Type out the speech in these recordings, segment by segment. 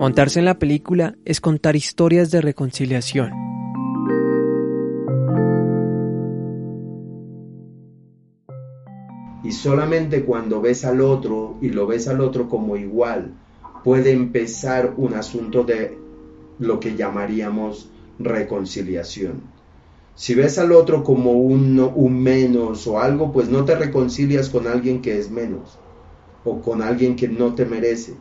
Montarse en la película es contar historias de reconciliación. Y solamente cuando ves al otro y lo ves al otro como igual, puede empezar un asunto de lo que llamaríamos reconciliación. Si ves al otro como un, un menos o algo, pues no te reconcilias con alguien que es menos o con alguien que no te merece.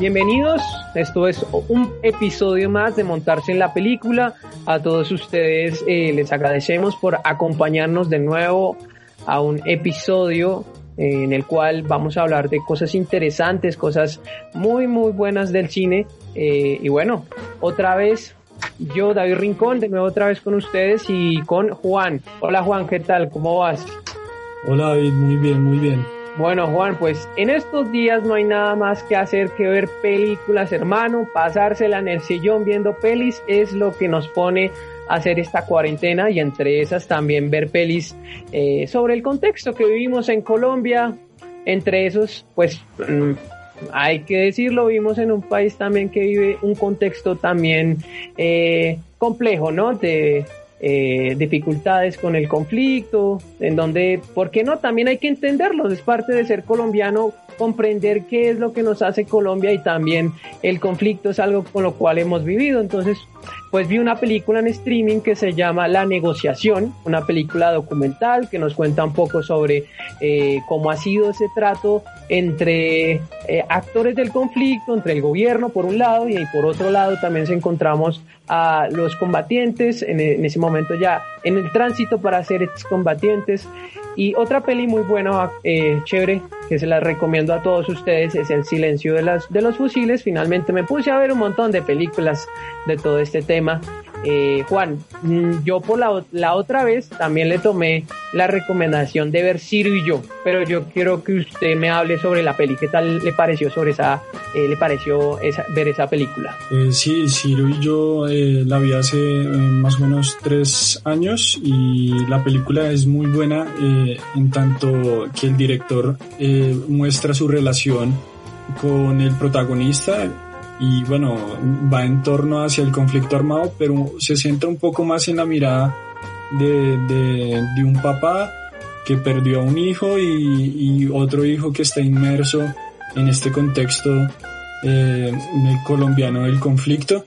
Bienvenidos, esto es un episodio más de Montarse en la Película. A todos ustedes eh, les agradecemos por acompañarnos de nuevo a un episodio eh, en el cual vamos a hablar de cosas interesantes, cosas muy muy buenas del cine. Eh, y bueno, otra vez yo, David Rincón, de nuevo otra vez con ustedes y con Juan. Hola Juan, ¿qué tal? ¿Cómo vas? Hola David, muy bien, muy bien. Bueno, Juan, pues en estos días no hay nada más que hacer que ver películas, hermano. Pasársela en el sillón viendo pelis es lo que nos pone a hacer esta cuarentena y entre esas también ver pelis eh, sobre el contexto que vivimos en Colombia. Entre esos, pues mm, hay que decirlo, vivimos en un país también que vive un contexto también eh, complejo, ¿no? De eh, dificultades con el conflicto, en donde, ¿por qué no? También hay que entenderlo, es parte de ser colombiano, comprender qué es lo que nos hace Colombia y también el conflicto es algo con lo cual hemos vivido. Entonces, pues vi una película en streaming que se llama La negociación, una película documental que nos cuenta un poco sobre eh, cómo ha sido ese trato entre eh, actores del conflicto, entre el gobierno por un lado y por otro lado también se encontramos a los combatientes en, ese momento ya en el tránsito para ser excombatientes y otra peli muy buena, eh, chévere, que se la recomiendo a todos ustedes, es El silencio de, las, de los fusiles. Finalmente me puse a ver un montón de películas de todo este tema eh, Juan, mm, yo por la, la, otra vez también le tomé la recomendación de ver Ciro y yo, pero yo quiero que usted me hable sobre la peli. ¿Qué tal le pareció sobre esa, eh, le pareció ver esa película? Eh, sí, Ciro y yo eh, la vi hace más o menos tres años y la película es muy buena en tanto que el director muestra su relación con el protagonista y bueno, va en torno hacia el conflicto armado, pero se centra un poco más en la mirada de, de, de un papá que perdió a un hijo y, otro hijo que está inmerso en este contexto eh, colombiano del conflicto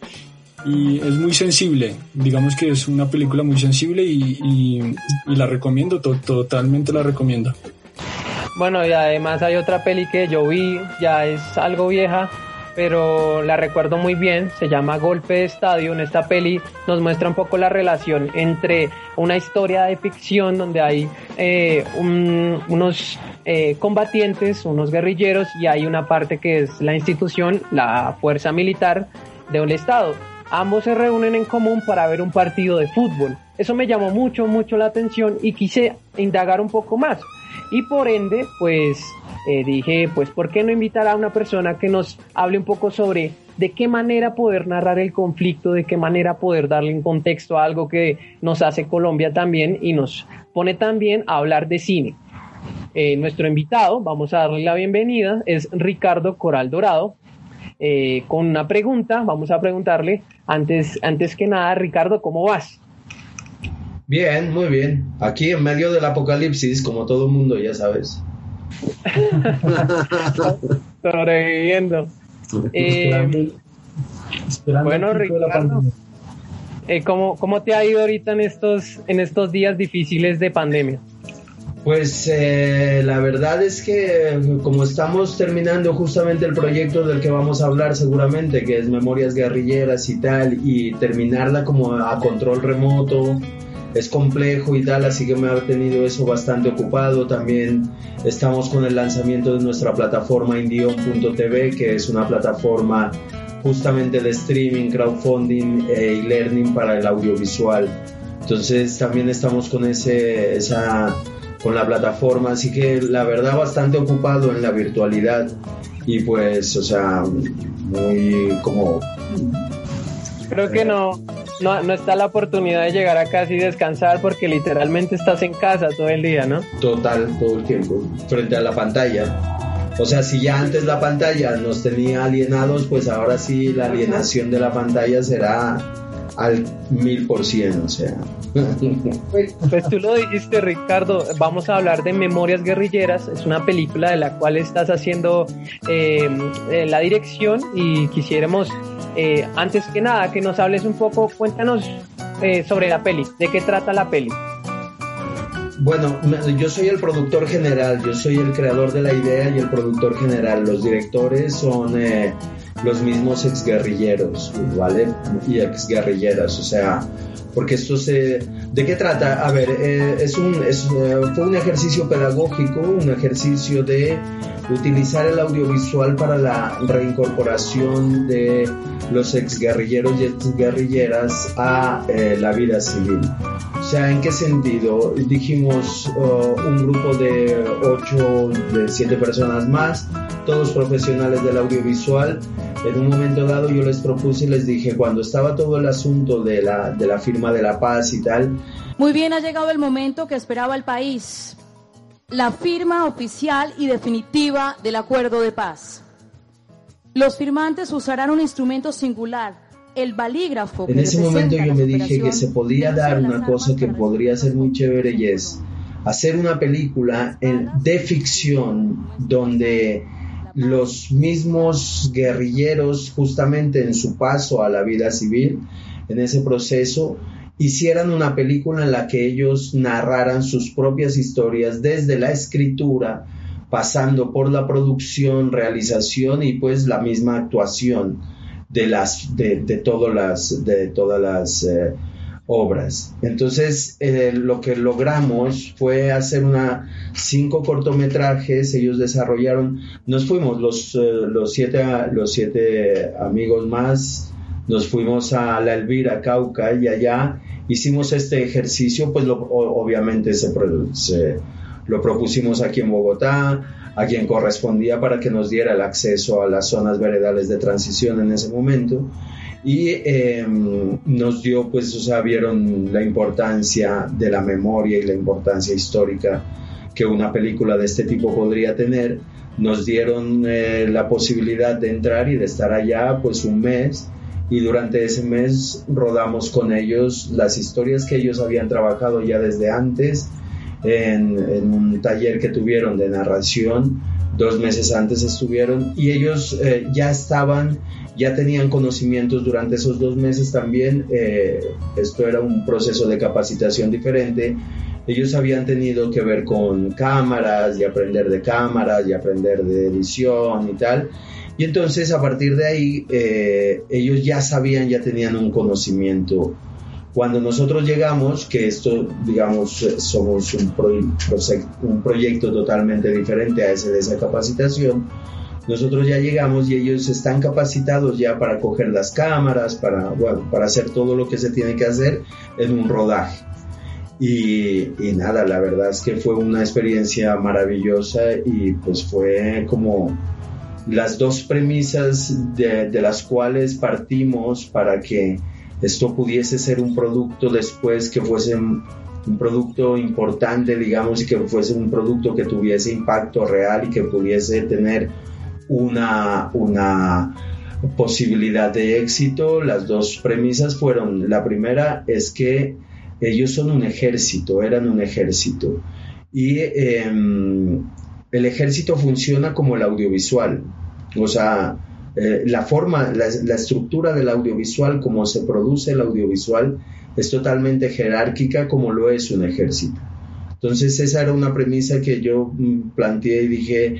y es muy sensible, digamos que es una película muy sensible y, y, y la recomiendo, to totalmente la recomiendo. Bueno, y además hay otra peli que yo vi, ya es algo vieja, pero la recuerdo muy bien, se llama Golpe de Estadio, en esta peli nos muestra un poco la relación entre una historia de ficción donde hay eh, un, unos eh, combatientes, unos guerrilleros y hay una parte que es la institución, la fuerza militar de un estado. Ambos se reúnen en común para ver un partido de fútbol. Eso me llamó mucho, mucho la atención y quise indagar un poco más. Y por ende, pues eh, dije, pues, ¿por qué no invitar a una persona que nos hable un poco sobre de qué manera poder narrar el conflicto, de qué manera poder darle un contexto a algo que nos hace Colombia también y nos pone también a hablar de cine? Eh, nuestro invitado, vamos a darle la bienvenida, es Ricardo Coral Dorado. Eh, con una pregunta, vamos a preguntarle, antes, antes que nada, Ricardo, ¿cómo vas? Bien, muy bien. Aquí en medio del apocalipsis, como todo el mundo, ya sabes. Sobreviviendo. Eh, bueno, Ricardo, eh, ¿cómo, ¿cómo te ha ido ahorita en estos, en estos días difíciles de pandemia? Pues eh, la verdad es que como estamos terminando justamente el proyecto del que vamos a hablar seguramente, que es Memorias Guerrilleras y tal, y terminarla como a control remoto, es complejo y tal, así que me ha tenido eso bastante ocupado. También estamos con el lanzamiento de nuestra plataforma indion.tv, que es una plataforma justamente de streaming, crowdfunding e learning para el audiovisual. Entonces también estamos con ese, esa, con la plataforma, así que la verdad bastante ocupado en la virtualidad y pues, o sea, muy como... Creo que no, no, no está la oportunidad de llegar a casa y descansar porque literalmente estás en casa todo el día, ¿no? Total, todo el tiempo, frente a la pantalla. O sea, si ya antes la pantalla nos tenía alienados, pues ahora sí la alienación de la pantalla será al mil por cien, o sea. Pues, pues, tú lo dijiste, Ricardo, vamos a hablar de Memorias Guerrilleras, es una película de la cual estás haciendo eh, eh, la dirección y quisiéramos, eh, antes que nada, que nos hables un poco, cuéntanos sobre la peli, de qué trata la peli. Bueno, yo soy el productor general, yo soy el creador de la idea y el productor general. Los directores son los mismos exguerrilleros, ¿vale? Y exguerrilleras, o sea, porque esto se... ¿De qué trata? A ver, eh, es un, es, eh, fue un ejercicio pedagógico, un ejercicio de utilizar el audiovisual para la reincorporación de los exguerrilleros y exguerrilleras a eh, la vida civil. O sea, ¿en qué sentido? Dijimos uh, un grupo de ocho, de siete personas más, todos profesionales del audiovisual. En un momento dado yo les propuse y les dije, cuando estaba todo el asunto de la, de la firma de la paz y tal. Muy bien, ha llegado el momento que esperaba el país la firma oficial y definitiva del acuerdo de paz. Los firmantes usarán un instrumento singular, el balígrafo. En ese momento yo me dije que se podía dar una cosa que podría ser muy chévere y es hacer una película de ficción donde los mismos guerrilleros justamente en su paso a la vida civil, en ese proceso, hicieran una película en la que ellos narraran sus propias historias desde la escritura, pasando por la producción, realización y pues la misma actuación de las de, todas las de todas las eh, obras. Entonces eh, lo que logramos fue hacer una cinco cortometrajes. Ellos desarrollaron. Nos fuimos los eh, los siete los siete amigos más. Nos fuimos a la Elvira Cauca y allá hicimos este ejercicio, pues obviamente se, lo propusimos aquí en Bogotá, a quien correspondía para que nos diera el acceso a las zonas veredales de transición en ese momento. Y em, nos dio, pues, o sea, vieron la importancia de la memoria y la importancia histórica que una película de este tipo podría tener. Nos dieron eh, la posibilidad de entrar y de estar allá, pues, un mes y durante ese mes rodamos con ellos las historias que ellos habían trabajado ya desde antes en, un taller que tuvieron de narración. Dos meses antes estuvieron y ellos eh, ya estaban, ya tenían conocimientos durante esos dos meses también. Eh, esto era un proceso de capacitación diferente. Ellos habían tenido que ver con cámaras y aprender de cámaras y aprender de edición y tal y entonces a partir de ahí eh, ellos ya sabían, ya tenían un conocimiento. Cuando nosotros llegamos, que esto, digamos, eh, somos un, un proyecto totalmente diferente a ese de esa capacitación, nosotros ya llegamos y ellos están capacitados ya para coger las cámaras, para, bueno, para hacer todo lo que se tiene que hacer en un rodaje. Y, y, nada, la verdad es que fue una experiencia maravillosa y pues fue como las dos premisas de, las cuales partimos para que esto pudiese ser un producto después que fuese un producto importante, digamos, y que fuese un producto que tuviese impacto real y que pudiese tener una, una posibilidad de éxito. Las dos premisas fueron, la primera es que ellos son un ejército, eran un ejército. Y em, el ejército funciona como el audiovisual. O sea, eh, la forma, la, estructura del audiovisual, como se produce el audiovisual, es totalmente jerárquica como lo es un ejército. Entonces esa era una premisa que yo mm, planteé y dije,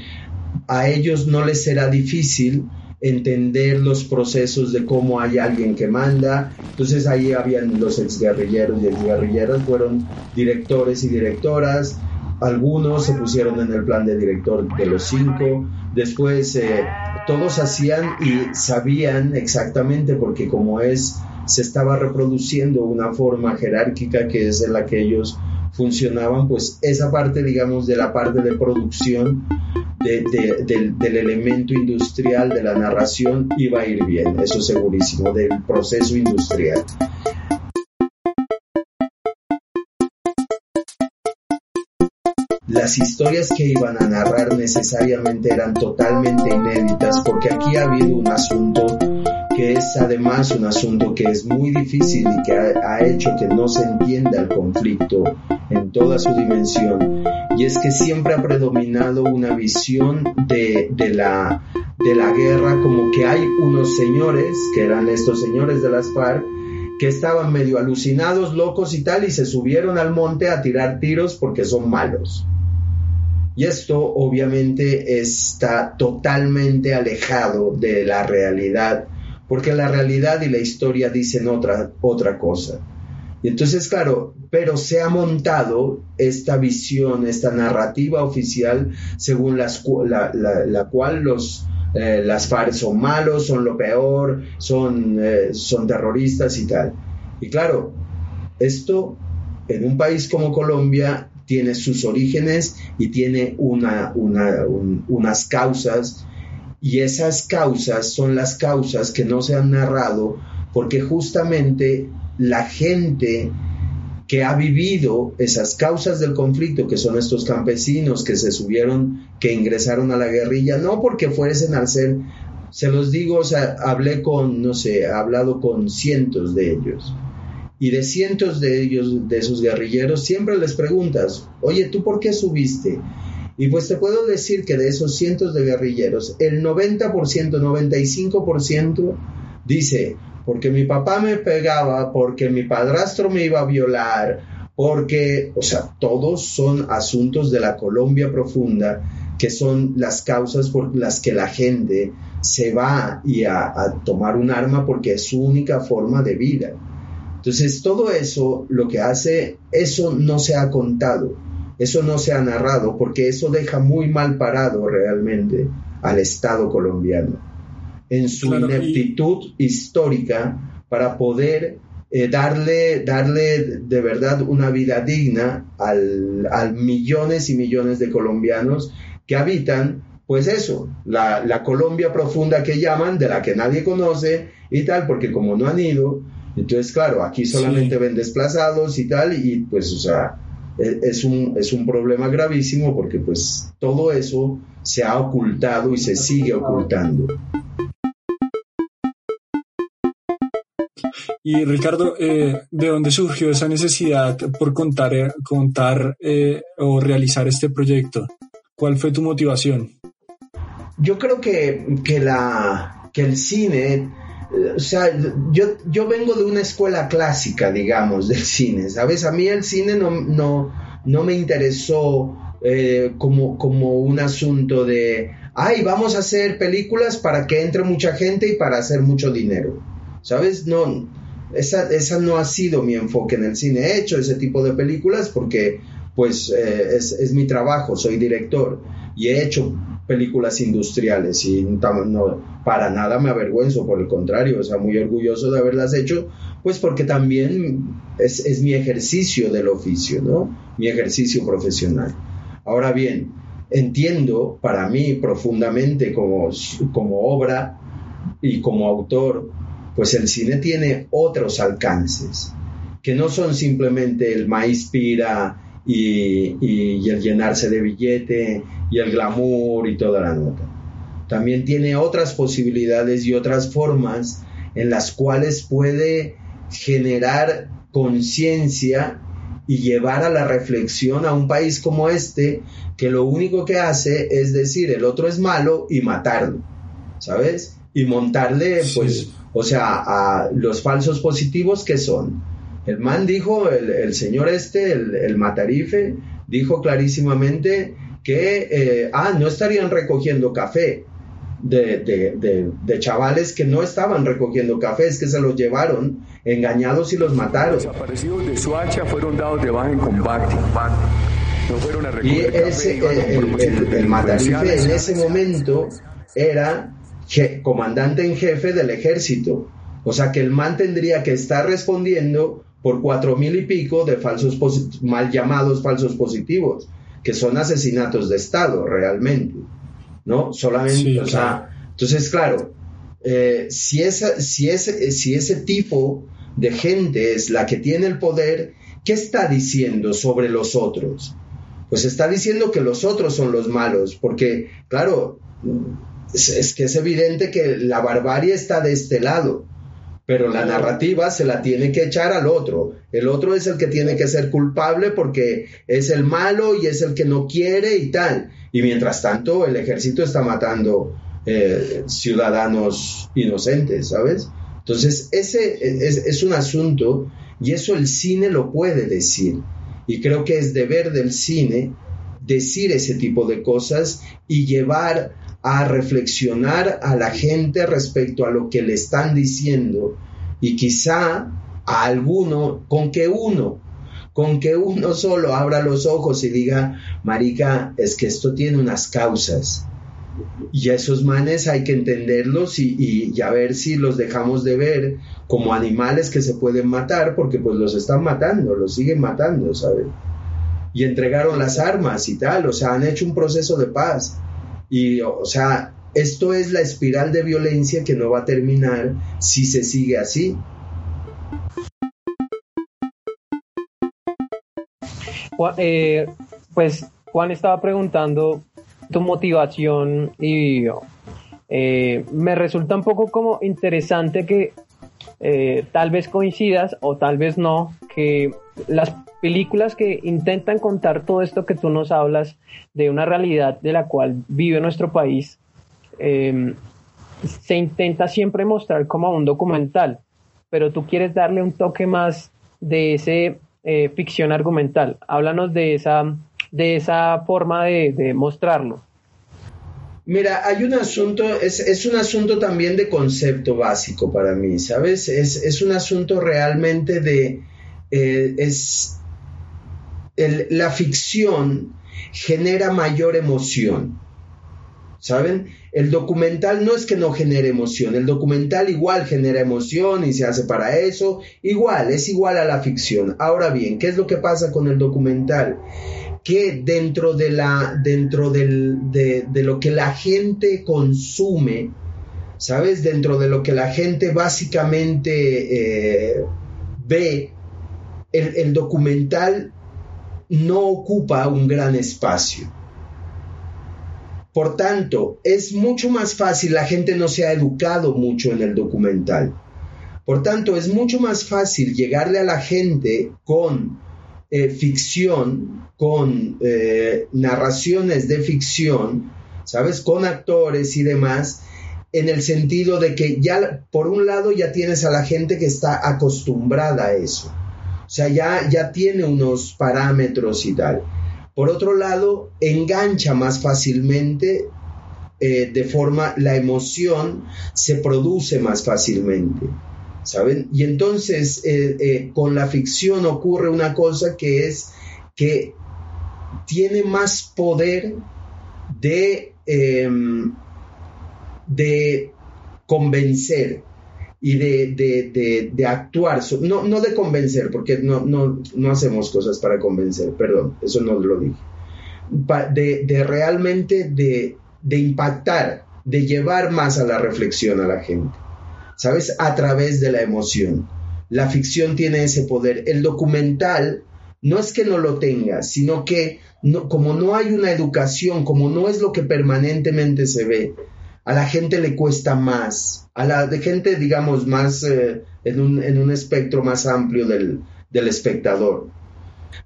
a ellos no les será difícil entender los procesos de cómo hay alguien que manda. Entonces ahí habían los exguerrilleros y exguerrilleras, fueron directores y directoras, algunos se pusieron en el plan de director de los cinco, después eh, todos hacían y sabían exactamente porque como es, se estaba reproduciendo una forma jerárquica que es en la que ellos funcionaban, pues esa parte, digamos, de la parte de producción del, del, elemento industrial de la narración iba a ir bien, eso segurísimo, del proceso industrial. Las historias que iban a narrar necesariamente eran totalmente inéditas porque aquí ha habido un asunto que es además un asunto que es muy difícil y que ha, hecho que no se entienda el conflicto en toda su dimensión y es que siempre ha predominado una visión de, de, la, de la guerra como que hay unos señores, que eran estos señores de las FARC, que estaban medio alucinados, locos y tal, y se subieron al monte a tirar tiros porque son malos. Y esto obviamente está totalmente alejado de la realidad, porque la realidad y la historia dicen otra, otra cosa. Y entonces, claro, pero se ha montado esta visión, esta narrativa oficial según la, cual los, eh, las FARC son malos, son lo peor, son, eh, son terroristas y tal. Y claro, esto en un país como Colombia tiene sus orígenes y tiene una, unas causas. Y esas causas son las causas que no se han narrado porque justamente la gente que ha vivido esas causas del conflicto, que son estos campesinos que se subieron, que ingresaron a la guerrilla, no porque fuesen al ser, se los digo, o sea, hablé con, no sé, he hablado con cientos de ellos y de cientos de ellos, de esos guerrilleros, siempre les preguntas, oye, ¿tú por qué subiste? Y pues te puedo decir que de esos cientos de guerrilleros, el 90%, 95% dice, porque mi papá me pegaba, porque mi padrastro me iba a violar, porque, o sea, todos son asuntos de la Colombia profunda, que son las causas por las que la gente se va y a tomar un arma porque es su única forma de vida. Entonces, todo eso, lo que hace, eso no se ha contado, eso no se ha narrado, porque eso deja muy mal parado realmente al Estado colombiano en su ineptitud histórica para poder eh, darle, darle de verdad una vida digna al, al, millones y millones de colombianos que habitan, pues eso, la, la Colombia profunda que llaman, de la que nadie conoce y tal, porque como no han ido, entonces, claro, aquí solamente ven desplazados y tal, y pues, o sea, e, es un, es un problema gravísimo porque pues todo eso se ha ocultado y se sigue ocultando. Y Ricardo, eh, ¿de dónde surgió esa necesidad por contar, eh, contar eh, o realizar este proyecto? ¿Cuál fue tu motivación? Yo creo que, que, la, que el cine o sea, yo, yo vengo de una escuela clásica, digamos, del cine, ¿sabes? A mí el cine no, no, no me interesó eh, como, como un asunto de, ay, vamos a hacer películas para que entre mucha gente y para hacer mucho dinero, ¿sabes? No, esa, esa no ha sido mi enfoque en el cine. He hecho ese tipo de películas porque, pues, eh, es, es mi trabajo, soy director y he hecho películas industriales y no, para nada me avergüenzo, por el contrario, o sea, muy orgulloso de haberlas hecho, pues porque también es, es mi ejercicio del oficio, ¿no? Mi ejercicio profesional. Ahora bien, entiendo para mí profundamente como, como obra y como autor, pues el cine tiene otros alcances, que no son simplemente el maíz pira y, y, el llenarse de billete y el glamour y toda la nota. También tiene otras posibilidades y otras formas en las cuales puede generar conciencia y llevar a la reflexión a un país como este que lo único que hace es decir el otro es malo y matarlo, ¿sabes? Y montarle, pues, o sea, a los falsos positivos que son el man dijo, el, señor este, el, matarife, dijo clarísimamente que, eh, ah, no estarían recogiendo café. De, chavales que no estaban recogiendo café, es que se los llevaron engañados y los mataron. Los desaparecidos de Suacha fueron dados de baja en combate. y ese, eh, el, el, matarife en ese momento era comandante en jefe del ejército. O sea que el man tendría que estar respondiendo por cuatro mil y pico de falsos mal llamados falsos positivos, que son asesinatos de Estado realmente, ¿no? Solamente, o sea, entonces, claro, eh, si, esa, si, ese, si ese tipo de gente es la que tiene el poder, ¿qué está diciendo sobre los otros? pues está diciendo que los otros son los malos, porque, claro, es, que es evidente que la barbarie está de este lado, pero la narrativa se la tiene que echar al otro. El otro es el que tiene que ser culpable porque es el malo y es el que no quiere y tal. Y mientras tanto, el ejército está matando eh, ciudadanos inocentes, ¿sabes? Entonces, ese es un asunto y eso el cine lo puede decir. Y creo que es deber del cine decir ese tipo de cosas y llevar a reflexionar a la gente respecto a lo que le están diciendo y quizá a alguno, con que uno, con que uno solo abra los ojos y diga, Marica, es que esto tiene unas causas. Y a esos manes hay que entenderlos y, y, a ver si los dejamos de ver como animales que se pueden matar, porque pues los están matando, los siguen matando, ¿sabes? Y entregaron las armas y tal, o sea, han hecho un proceso de paz. Y, o sea, esto es la espiral de violencia que no va a terminar si se sigue así. Eh, pues Juan estaba preguntando tu motivación y eh, me resulta un poco como interesante que eh, tal vez coincidas o tal vez no, que las películas que intentan contar todo esto que tú nos hablas de una realidad de la cual vive nuestro país, em, se intenta siempre mostrar como un documental, pero tú quieres darle un toque más de ese eh, ficción argumental. Háblanos de esa, de esa forma de, de mostrarlo. Mira, hay un asunto, es, un asunto también de concepto básico para mí, ¿sabes? Es, un asunto realmente de, eh, es, la ficción genera mayor emoción, ¿saben? El documental no es que no genere emoción, el documental igual genera emoción y se hace para eso, igual, es igual a la ficción. Ahora bien, ¿qué es lo que pasa con el documental? Que dentro de, la, dentro de, lo que la gente consume, ¿sabes? Dentro de lo que la gente básicamente eh, ve, el, documental no ocupa un gran espacio. Por tanto, es mucho más fácil, la gente no se ha educado mucho en el documental. Por tanto, es mucho más fácil llegarle a la gente con eh, ficción, con eh, narraciones de ficción, ¿sabes? Con actores y demás, en el sentido de que ya, por un lado, ya tienes a la gente que está acostumbrada a eso. O sea, ya, ya tiene unos parámetros y tal. Por otro lado, engancha más fácilmente, eh, de forma, la emoción se produce más fácilmente. ¿saben? Y entonces eh, con la ficción ocurre una cosa que es que tiene más poder de, em, de convencer y de, actuar, no, no, de convencer, porque no, no, no, hacemos cosas para convencer, perdón, eso no lo dije, de, de realmente de, de impactar, de llevar más a la reflexión a la gente. ¿sabes? A través de la emoción. La ficción tiene ese poder. El documental no es que no lo tenga, sino que como no hay una educación, como no es lo que permanentemente se ve, a la gente le cuesta más, a la de gente, digamos, más eh, en, un, espectro más amplio del, espectador.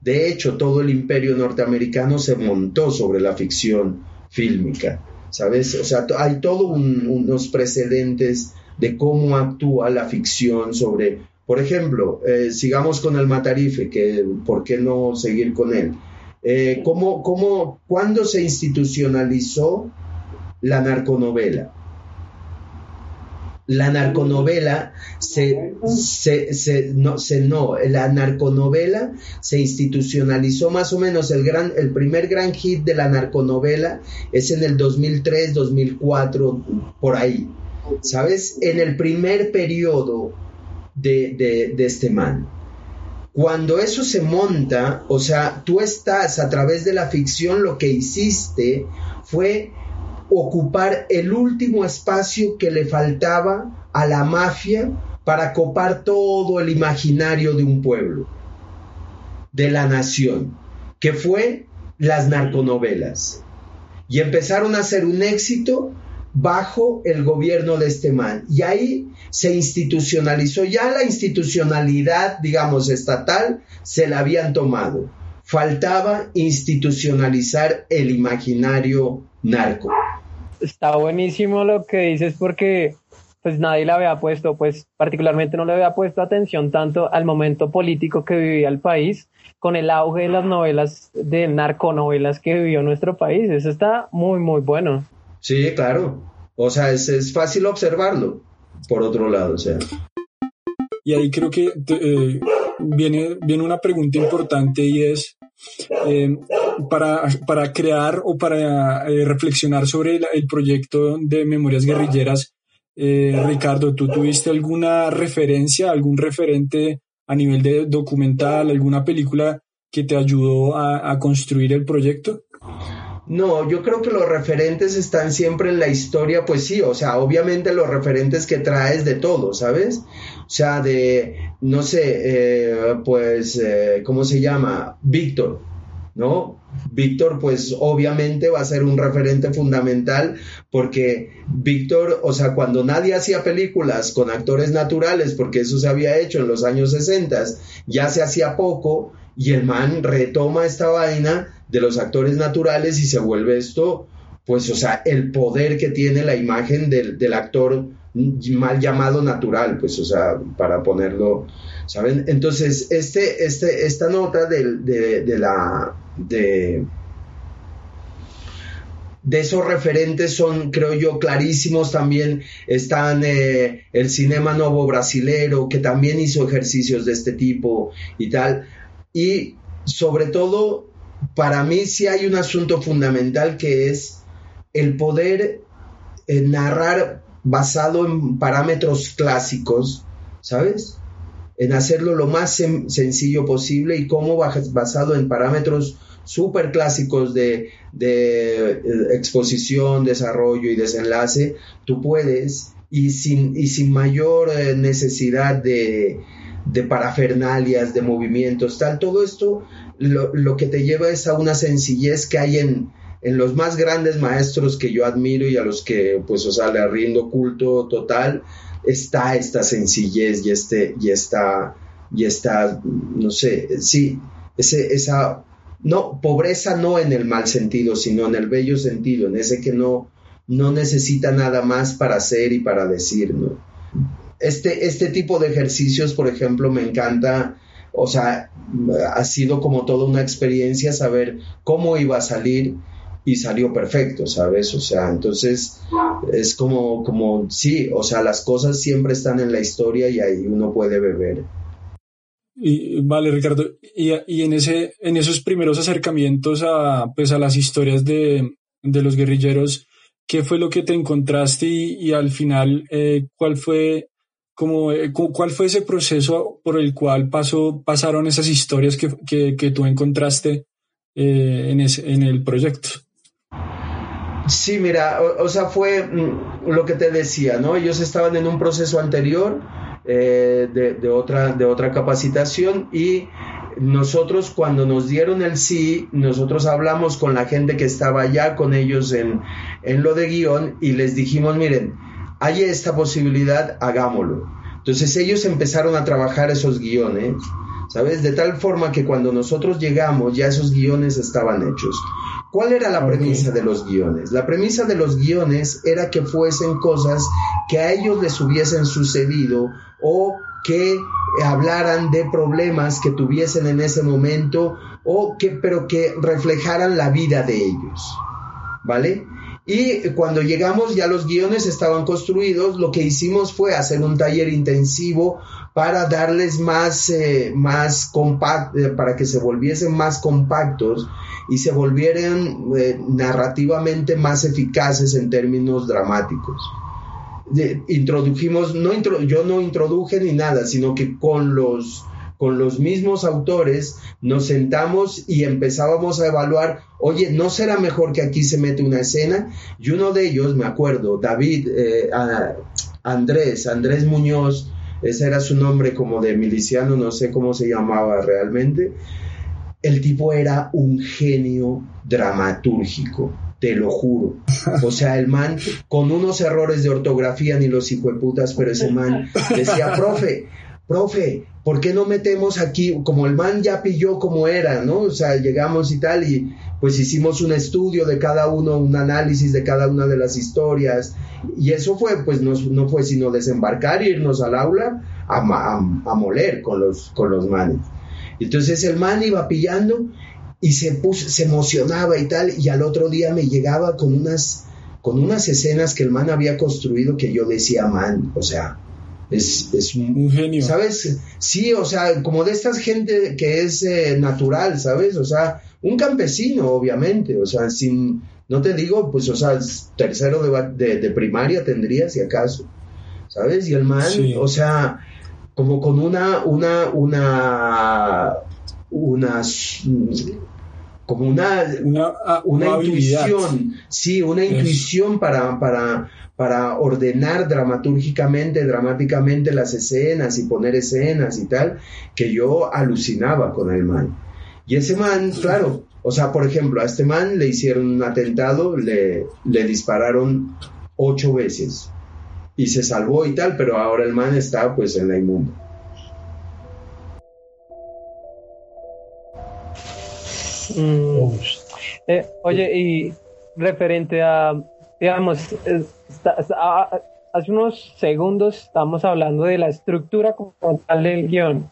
De hecho, todo el imperio norteamericano se montó sobre la ficción fílmica, ¿sabes? O sea, hay todos unos precedentes de cómo actúa la ficción sobre, por ejemplo, eh, sigamos con el Matarife, que por qué no seguir con él. Eh, ¿cómo, cómo, ¿Cuándo se institucionalizó la narconovela? La narconovela se, se, se, no, la narconovela se institucionalizó más o menos el gran, el primer gran hit de la narconovela es en el 2003, 2004, por ahí. ¿sabes? En el primer periodo de, este man. Cuando eso se monta, o sea, tú estás a través de la ficción, lo que hiciste fue ocupar el último espacio que le faltaba a la mafia para copar todo el imaginario de un pueblo, de la nación, que fue las narconovelas. Y empezaron a ser un éxito bajo el gobierno de este man. Y ahí se institucionalizó, ya la institucionalidad, digamos, estatal, se la habían tomado. Faltaba institucionalizar el imaginario narco. Está buenísimo lo que dices porque pues nadie le había puesto, pues particularmente no le había puesto atención tanto al momento político que vivía el país con el auge de las novelas, de narconovelas que vivió nuestro país. Eso está muy, muy bueno. Sí, claro. O sea, es, es fácil observarlo, por otro lado, o sea. Y ahí creo que eh, viene, viene una pregunta importante y es, eh, para, para, crear o para eh, reflexionar sobre el, el, proyecto de Memorias Guerrilleras, Ricardo, ¿tú tuviste alguna referencia, algún referente a nivel de documental, alguna película que te ayudó a, a construir el proyecto? No, yo creo que los referentes están siempre en la historia, pues sí, o sea, obviamente los referentes que traes de todo, ¿sabes? O sea, de, no sé, eh, pues, eh, ¿cómo se llama? Víctor, ¿no? Víctor, pues obviamente va a ser un referente fundamental porque Víctor, o sea, cuando nadie hacía películas con actores naturales, porque eso se había hecho en los años 60, ya se hacía poco y el man retoma esta vaina de los actores naturales y se vuelve esto, pues, o sea, el poder que tiene la imagen del, del actor mal llamado natural, pues, o sea, para ponerlo, ¿saben? Entonces, este, este, esta nota de, de, la, de, de esos referentes son, creo yo, clarísimos. También están eh, el cinema nuevo brasilero, que también hizo ejercicios de este tipo y tal. Y sobre todo, para mí sí hay un asunto fundamental que es el poder eh, narrar basado en parámetros clásicos, ¿sabes? En hacerlo lo más sencillo posible y cómo basado en parámetros súper clásicos de, eh, exposición, desarrollo y desenlace, tú puedes y sin, y sin mayor eh, necesidad de, de parafernalias, de movimientos, tal, todo esto lo, lo, que te lleva es a una sencillez que hay en, en los más grandes maestros que yo admiro y a los que, pues, o sea, le rindo culto total, está esta sencillez y este, y esta, y esta, no sé, sí, ese, esa, no, pobreza no en el mal sentido, sino en el bello sentido, en ese que no, no necesita nada más para hacer y para decir, ¿no? Este, este tipo de ejercicios, por ejemplo, me encanta, o sea, ha sido como toda una experiencia saber cómo iba a salir y salió perfecto, ¿sabes? O sea, entonces es como, como, sí, o sea, las cosas siempre están en la historia y ahí uno puede beber. Y, vale, Ricardo, y, y, en, ese, en esos primeros acercamientos a, pues, a las historias de, de los guerrilleros, ¿qué fue lo que te encontraste y, al final eh, cuál fue como, eh, cuál fue ese proceso por el cual pasó, pasaron esas historias que, que, tú encontraste eh, en, en el proyecto? Sí, mira, o, o, sea, fue mm, lo que te decía, ¿no? Ellos estaban en un proceso anterior eh, de, de, otra, de otra capacitación y nosotros cuando nos dieron el sí, nosotros hablamos con la gente que estaba allá con ellos en, en lo de guion y les dijimos, miren, hay esta posibilidad, hagámoslo. Entonces ellos empezaron a trabajar esos guiones, ¿sabes? De tal forma que cuando nosotros llegamos ya esos guiones estaban hechos. ¿Cuál era la premisa de los guiones? La premisa de los guiones era que fuesen cosas que a ellos les hubiesen sucedido o que hablaran de problemas que tuviesen en ese momento o que pero que reflejaran la vida de ellos. ¿Vale? Y cuando llegamos ya los guiones estaban construidos, lo que hicimos fue hacer un taller intensivo para darles más, eh, más eh, para que se volviesen más compactos y se volvieran eh, narrativamente más eficaces en términos dramáticos. Introdujimos, no intro, yo no introduje ni nada, sino que con los, con los mismos autores nos sentamos y empezábamos a evaluar, oye, ¿no será mejor que aquí se mete una escena? Y uno de ellos, me acuerdo, David, eh, Andrés, Andrés Muñoz, ese era su nombre como de miliciano, no sé cómo se llamaba realmente. el tipo era un genio dramatúrgico, te lo juro. O sea, el man con unos errores de ortografía ni los hijueputas, pero ese man decía, profe, profe, ¿por qué no metemos aquí, como el man ya pilló como era, ¿no? O sea, llegamos y tal, y pues hicimos un estudio de cada uno, un análisis de cada una de las historias, y eso fue, pues no, no fue sino desembarcar irnos al aula a, a, moler con los, con los manes. Entonces el man iba pillando y se, puso, se emocionaba y tal, y al otro día me llegaba con unas, con unas escenas que el man había construido que yo decía, man, o sea, es, es un, genio. ¿Sabes? Sí, o sea, como de esta gente que es eh, natural, ¿sabes? O sea, un campesino, obviamente, o sea, sin, no te digo, pues, o sea, tercero de, de, primaria tendría, si acaso, ¿sabes? Y el man, o sea, como con una, una, una, unas como una, una, ah, intuición, sí, una intuición para, para, para ordenar dramatúrgicamente, dramáticamente las escenas y poner escenas y tal, que yo alucinaba con el man. Y ese man, claro, o sea, por ejemplo, a este man le hicieron un atentado, le, le dispararon ocho veces y se salvó y tal, pero ahora el man está pues en la inmunda. Mm. Eh, oye, y referente a, digamos, hace unos segundos estamos hablando de la estructura como tal del guion.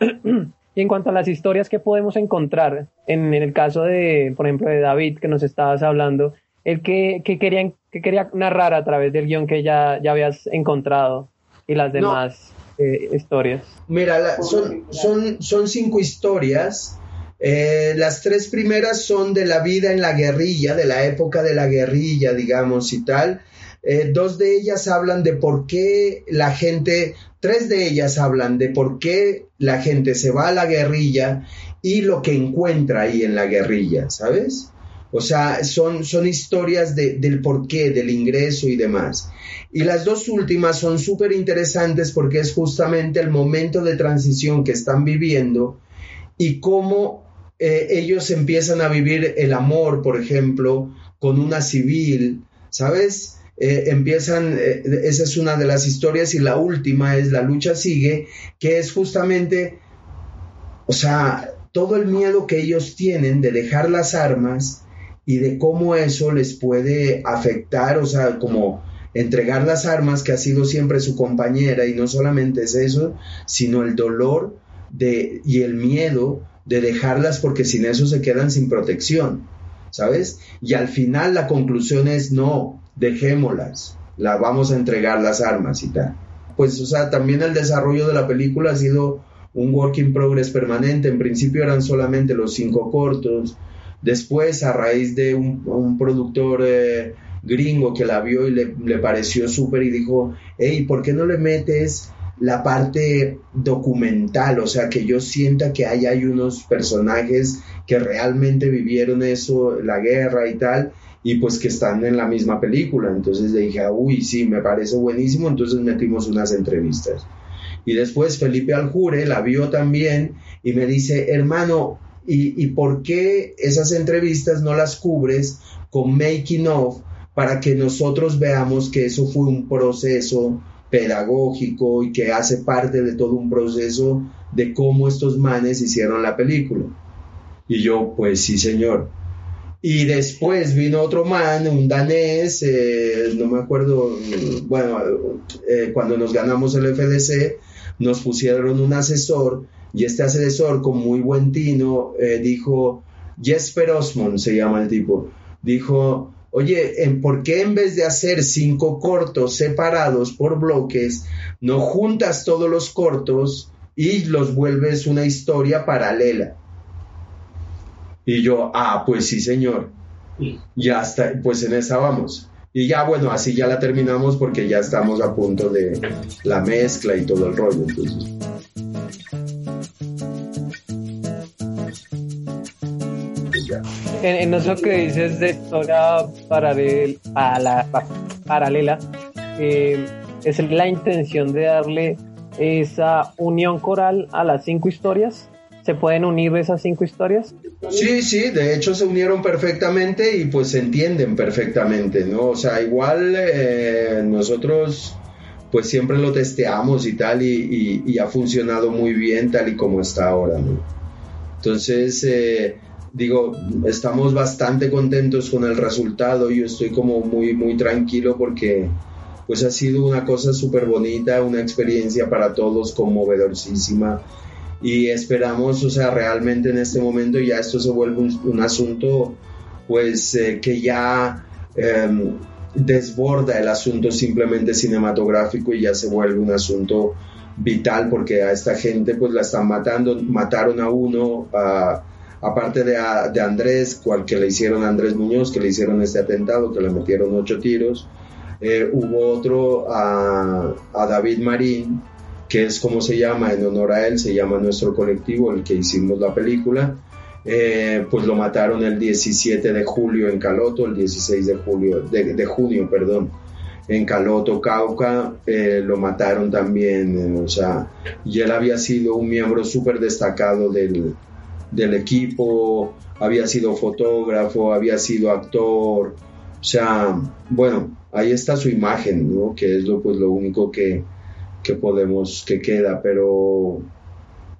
y en cuanto a las historias que podemos encontrar, en, el caso de, por ejemplo, de David, que nos estabas hablando, el que, que, quería, que quería narrar a través del guion que ya, ya habías encontrado y las demás eh, historias. Mira, son, son, son cinco historias. Eh, las tres primeras son de la vida en la guerrilla, de la época de la guerrilla, digamos, y tal. Eh, dos de ellas hablan de por qué la gente, tres de ellas hablan de por qué la gente se va a la guerrilla y lo que encuentra ahí en la guerrilla, ¿sabes? O sea, son, son historias de, del porqué, del ingreso y demás. Y las dos últimas son súper interesantes porque es justamente el momento de transición que están viviendo y cómo eh, ellos empiezan a vivir el amor, por ejemplo, con una civil, ¿sabes? Eh, empiezan, eh, esa es una de las historias y la última es La lucha sigue, que es justamente, o sea, todo el miedo que ellos tienen de dejar las armas y de cómo eso les puede afectar, o sea, como entregar las armas, que ha sido siempre su compañera, y no solamente es eso, sino el dolor de, y el miedo de dejarlas porque sin eso se quedan sin protección, ¿sabes? Y al final la conclusión es no, dejémoslas, la vamos a entregar las armas y tal. Pues, o sea, también el desarrollo de la película ha sido un work in progress permanente. En principio eran solamente los cinco cortos. Después, a raíz de un, productor eh, gringo que la vio y le, le pareció súper y dijo, hey, ¿por qué no le metes la parte documental, o sea, que yo sienta que ahí hay unos personajes que realmente vivieron eso, la guerra y tal, y pues que están en la misma película. Entonces le dije, uy, sí, me parece buenísimo, entonces metimos unas entrevistas. Y después Felipe Aljure la vio también y me dice, hermano, ¿y, ¿y por qué esas entrevistas no las cubres con making of para que nosotros veamos que eso fue un proceso pedagógico y que hace parte de todo un proceso de cómo estos manes hicieron la película. Y yo, pues sí, señor. Y después vino otro man, un danés, eh, no me acuerdo, bueno, eh, cuando nos ganamos el FDC, nos pusieron un asesor y este asesor con muy buen tino eh, dijo, Jesper Osmond se llama el tipo, dijo, Oye, ¿por qué en vez de hacer cinco cortos separados por bloques, no juntas todos los cortos y los vuelves una historia paralela? Y yo, ah, pues sí, señor. Ya está, pues en esa vamos. Y ya, bueno, así ya la terminamos porque ya estamos a punto de la mezcla y todo el rollo. Entonces. En, eso que dices de historia paralela, paralela eh, es la intención de darle esa unión coral a las cinco historias. ¿Se pueden unir esas cinco historias? Sí, sí, de hecho se unieron perfectamente y pues se entienden perfectamente, ¿no? O sea, igual eh, nosotros pues siempre lo testeamos y tal y, ha funcionado muy bien tal y como está ahora, ¿no? Entonces, eh, digo, estamos bastante contentos con el resultado, yo estoy como muy, muy tranquilo porque pues ha sido una cosa súper bonita, una experiencia para todos conmovedorísima. Y esperamos, o sea, realmente en este momento ya esto se vuelve un, asunto pues eh, que ya em, desborda el asunto simplemente cinematográfico y ya se vuelve un asunto vital porque a esta gente pues la están matando, mataron a uno, aparte de, de Andrés, cual que le hicieron a Andrés Muñoz, que le hicieron este atentado, que le metieron ocho tiros, eh, hubo otro a, David Marín, que es como se llama, en honor a él, se llama nuestro colectivo, el que hicimos la película, eh, pues lo mataron el 17 de julio en Caloto, el 16 de julio, de, junio, perdón, en Caloto, Cauca, eh, lo mataron también, o sea, y él había sido un miembro súper destacado del, del equipo, había sido fotógrafo, había sido actor, o sea, bueno, ahí está su imagen, ¿no? Que es lo, pues, lo único que, que podemos, que queda, pero,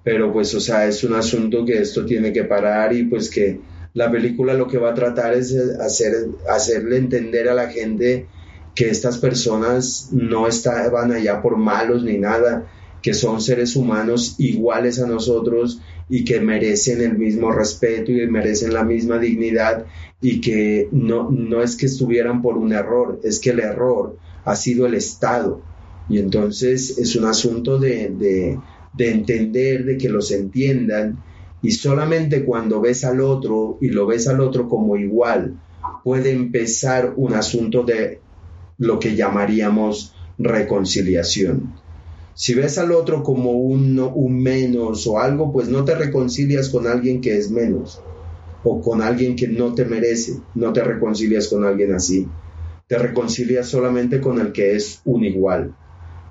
pero pues, o sea, es un asunto que esto tiene que parar y pues que la película lo que va a tratar es hacer, hacerle entender a la gente que estas personas no estaban allá por malos ni nada, que son seres humanos iguales a nosotros y que merecen el mismo respeto y merecen la misma dignidad y que no, no es que estuvieran por un error, es que el error ha sido el Estado y entonces es un asunto de, entender, de que los entiendan. Y solamente cuando ves al otro y lo ves al otro como igual, puede empezar un asunto de lo que llamaríamos reconciliación. Si ves al otro como un, un, menos o algo, pues no te reconcilias con alguien que es menos o con alguien que no te merece, no te reconcilias con alguien así, te reconcilias solamente con el que es un igual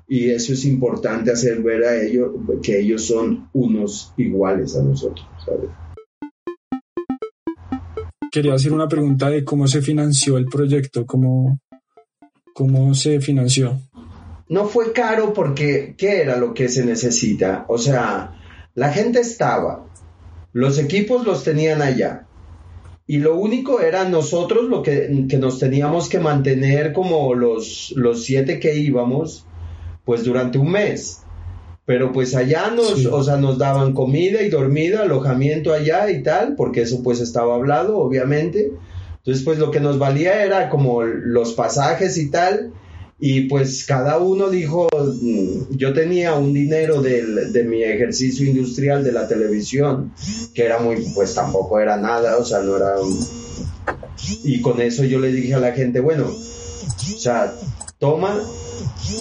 y eso es importante hacer ver a ellos que ellos son unos iguales a nosotros. Quería hacer una pregunta de cómo se financió el proyecto, cómo, cómo se financió. No fue caro porque ¿qué era lo que se necesita? O sea, la gente estaba, los equipos los tenían allá, y lo único era nosotros lo que, que, nos teníamos que mantener como los, los siete que íbamos, pues durante un mes. Pero pues allá nos, o sea, nos daban comida y dormida, alojamiento allá y tal, porque eso pues estaba hablado, obviamente. Entonces pues lo que nos valía era como los pasajes y tal. Y pues cada uno dijo, mm, yo tenía un dinero de mi ejercicio industrial de la televisión, que era muy, pues tampoco era nada, o sea, no era... Y con eso yo le dije a la gente, bueno, o sea, toma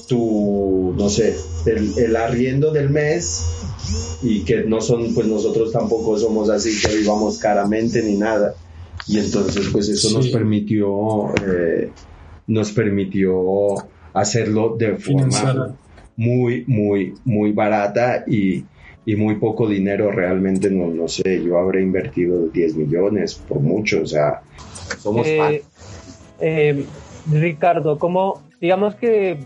tu, no sé, el, arriendo del mes y que no son, pues nosotros tampoco somos así que vivamos caramente ni nada. Y entonces, pues eso nos permitió, eh, nos permitió hacerlo de forma muy, muy, muy barata y, y, muy poco dinero realmente, no, no sé, yo habré invertido 10 millones por mucho, o sea, somos... Eh, eh, Ricardo, ¿cómo, digamos que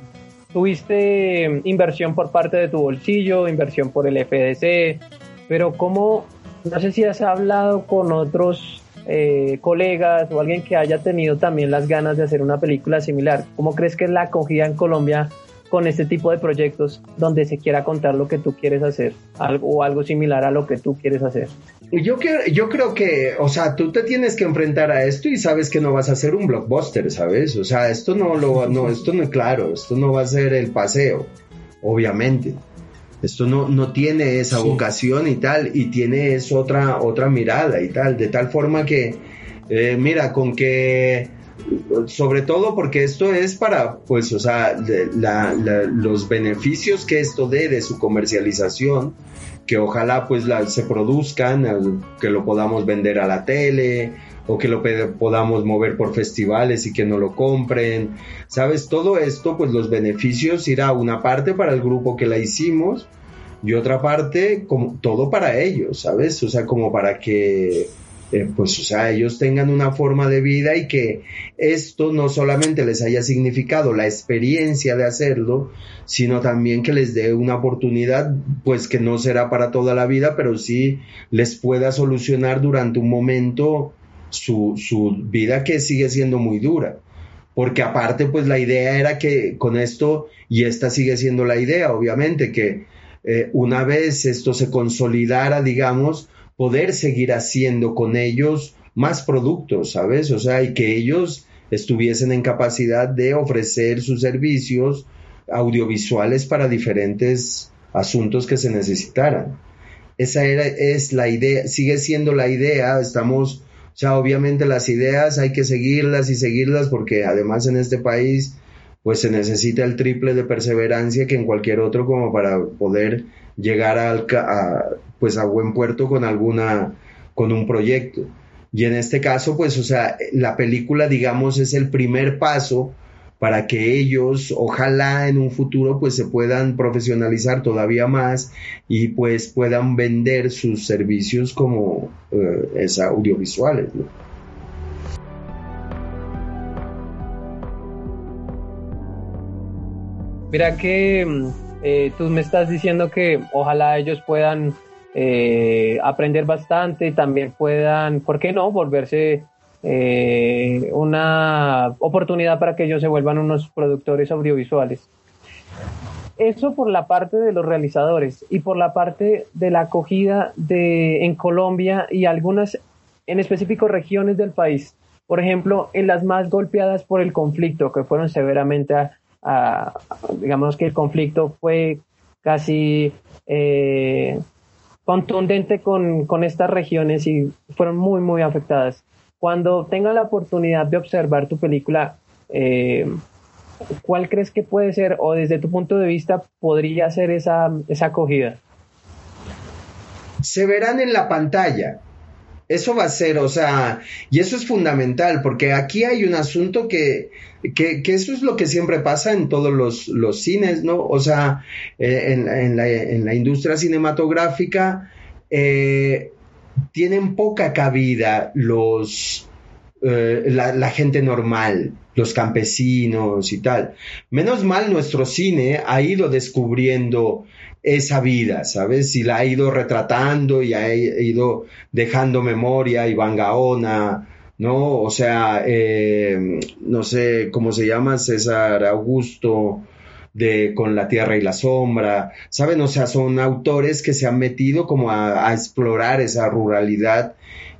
tuviste inversión por parte de tu bolsillo, inversión por el FDC, pero ¿cómo, no sé si has hablado con otros eh, colegas o alguien que haya tenido también las ganas de hacer una película similar? ¿Cómo crees que es la acogida en Colombia con este tipo de proyectos donde se quiera contar lo que tú quieres hacer algo, o algo similar a lo que tú quieres hacer? Yo, yo creo que, o sea, tú te tienes que enfrentar a esto y sabes que no vas a ser un blockbuster, ¿sabes? O sea, esto no lo, no, esto no es claro, esto no va a ser el paseo, obviamente. Esto no, no tiene esa vocación y tal, y tiene es otra, otra mirada y tal, de tal forma que, eh, mira, con que, sobre todo porque esto es para, pues, o sea, los beneficios que esto dé de su comercialización, que ojalá pues se produzcan, que lo podamos vender a la tele o que lo podamos mover por festivales y que no lo compren. Sabes, todo esto pues los beneficios irá una parte para el grupo que la hicimos y otra parte como todo para ellos, ¿sabes? O sea, como para que eh, pues, o sea, ellos tengan una forma de vida y que esto no solamente les haya significado la experiencia de hacerlo, sino también que les dé una oportunidad, pues que no será para toda la vida, pero sí les pueda solucionar durante un momento su, su vida que sigue siendo muy dura. Porque aparte, pues la idea era que con esto, y esta sigue siendo la idea, obviamente, que eh, una vez esto se consolidara, digamos, poder seguir haciendo con ellos más productos, ¿sabes? O sea, y que ellos estuviesen en capacidad de ofrecer sus servicios audiovisuales para diferentes asuntos que se necesitaran. Esa era, es la idea, sigue siendo la idea, estamos, o sea, obviamente las ideas hay que seguirlas y seguirlas porque además en este país pues se necesita el triple de perseverancia que en cualquier otro como para poder llegar al, a, pues a buen puerto con alguna, con un proyecto. Y en este caso, pues, o sea, la película, digamos, es el primer paso para que ellos, ojalá en un futuro, pues se puedan profesionalizar todavía más y pues puedan vender sus servicios como eh, audiovisuales. Mira que mm, eh, tú me estás diciendo que ojalá ellos puedan eh, aprender bastante y también puedan, ¿por qué no?, volverse eh, una oportunidad para que ellos se vuelvan unos productores audiovisuales. Eso por la parte de los realizadores y por la parte de la acogida de, en Colombia y algunas, en específico, regiones del país. Por ejemplo, en las más golpeadas por el conflicto, que fueron severamente digamos que el conflicto fue casi eh, contundente con, con, estas regiones y fueron muy, muy afectadas. Cuando tenga la oportunidad de observar tu película, eh, ¿cuál crees que puede ser o desde tu punto de vista podría ser esa, esa acogida? Se verán en la pantalla. Eso va a ser, o sea, y eso es fundamental, porque aquí hay un asunto que, que, eso es lo que siempre pasa en todos los, los cines, ¿no? O sea, eh, en, en, la, en, la, industria cinematográfica eh, tienen poca cabida los, eh, la, gente normal, los campesinos y tal. Menos mal nuestro cine ha ido descubriendo esa vida, ¿sabes? Y la ha ido retratando y ha ido dejando memoria, Iván Gaona, ¿no? O sea, eh, no sé cómo se llama, César Augusto, de Con la Tierra y la Sombra, ¿saben? O sea, son autores que se han metido como a, explorar esa ruralidad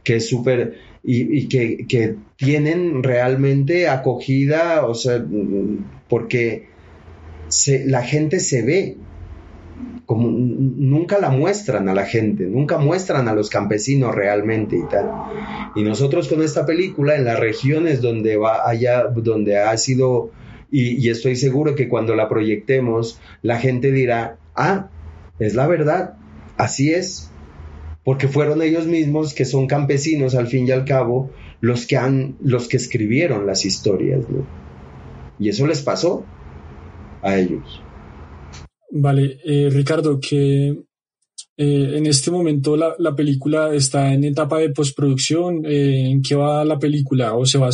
que es súper... Y, que, que, tienen realmente acogida, o sea, porque la gente se ve, como nunca la muestran a la gente, nunca muestran a los campesinos realmente y tal. Y nosotros con esta película, en las regiones donde va allá, donde ha sido, y, estoy seguro que cuando la proyectemos, la gente dirá, ah, es la verdad, así es, porque fueron ellos mismos que son campesinos al fin y al cabo los que han, los que escribieron las historias, Y eso les pasó a ellos. Vale, eh, Ricardo, que eh, en este momento la, la, película está en etapa de postproducción. Eh, ¿En qué va la película? ¿O se va,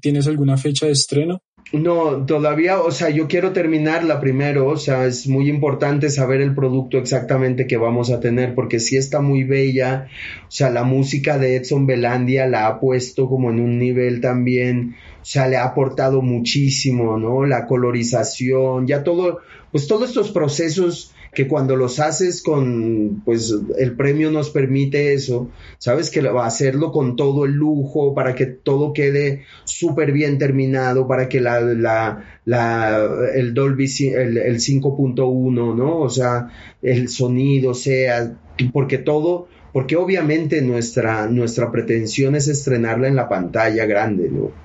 tienes alguna fecha de estreno? No, todavía, o sea, yo quiero terminarla primero, o sea, es muy importante saber el producto exactamente que vamos a tener, porque sí está muy bella, o sea, la música de Edson Belandia la ha puesto como en un nivel también, o sea, le ha aportado muchísimo, ¿no? La colorización, ya todo, pues todos estos procesos que cuando los haces con, pues el premio nos permite eso, sabes que va a hacerlo con todo el lujo, para que todo quede súper bien terminado, para que la, el Dolby, el, el 5.1, ¿no? O sea, el sonido sea, porque todo, porque obviamente nuestra, nuestra pretensión es estrenarla en la pantalla grande, ¿no?